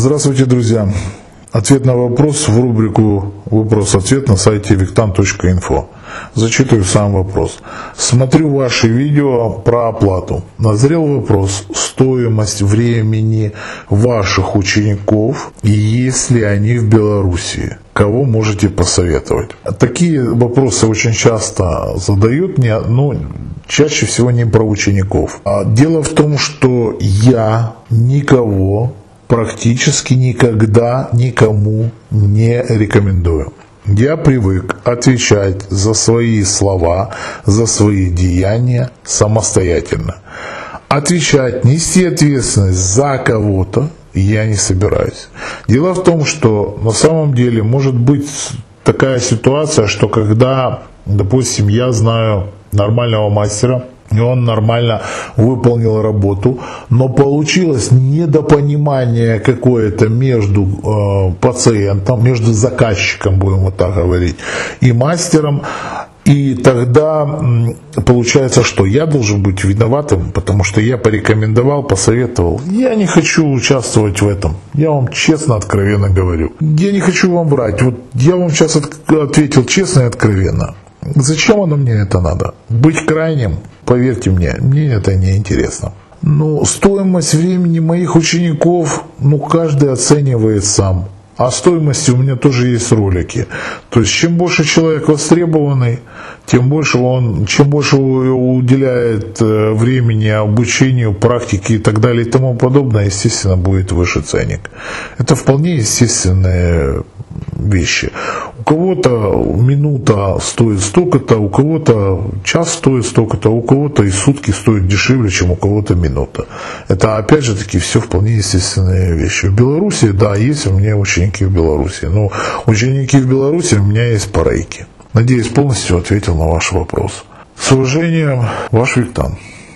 Здравствуйте, друзья. Ответ на вопрос в рубрику «Вопрос-ответ» на сайте victan.info. Зачитываю сам вопрос. Смотрю ваши видео про оплату. Назрел вопрос стоимость времени ваших учеников, если они в Белоруссии. Кого можете посоветовать? Такие вопросы очень часто задают мне, но чаще всего не про учеников. А Дело в том, что я никого практически никогда никому не рекомендую. Я привык отвечать за свои слова, за свои деяния самостоятельно. Отвечать, нести ответственность за кого-то я не собираюсь. Дело в том, что на самом деле может быть такая ситуация, что когда, допустим, я знаю нормального мастера, и он нормально выполнил работу, но получилось недопонимание какое-то между э, пациентом, между заказчиком, будем вот так говорить, и мастером, и тогда получается, что я должен быть виноватым, потому что я порекомендовал, посоветовал. Я не хочу участвовать в этом. Я вам честно, откровенно говорю. Я не хочу вам врать. Вот я вам сейчас ответил честно и откровенно. Зачем оно мне это надо? Быть крайним? Поверьте мне, мне это не интересно. Но стоимость времени моих учеников, ну, каждый оценивает сам. А стоимости у меня тоже есть ролики. То есть, чем больше человек востребованный, тем больше он, чем больше уделяет э, времени обучению, практике и так далее и тому подобное, естественно, будет выше ценник. Это вполне естественные вещи. У кого-то минута стоит столько-то, у кого-то час стоит столько-то, у кого-то и сутки стоит дешевле, чем у кого-то минута. Это опять же таки все вполне естественные вещи. В Беларуси, да, есть у меня ученики в Беларуси, но ученики в Беларуси у меня есть по рейке. Надеюсь, полностью ответил на ваш вопрос. С уважением, ваш Виктан.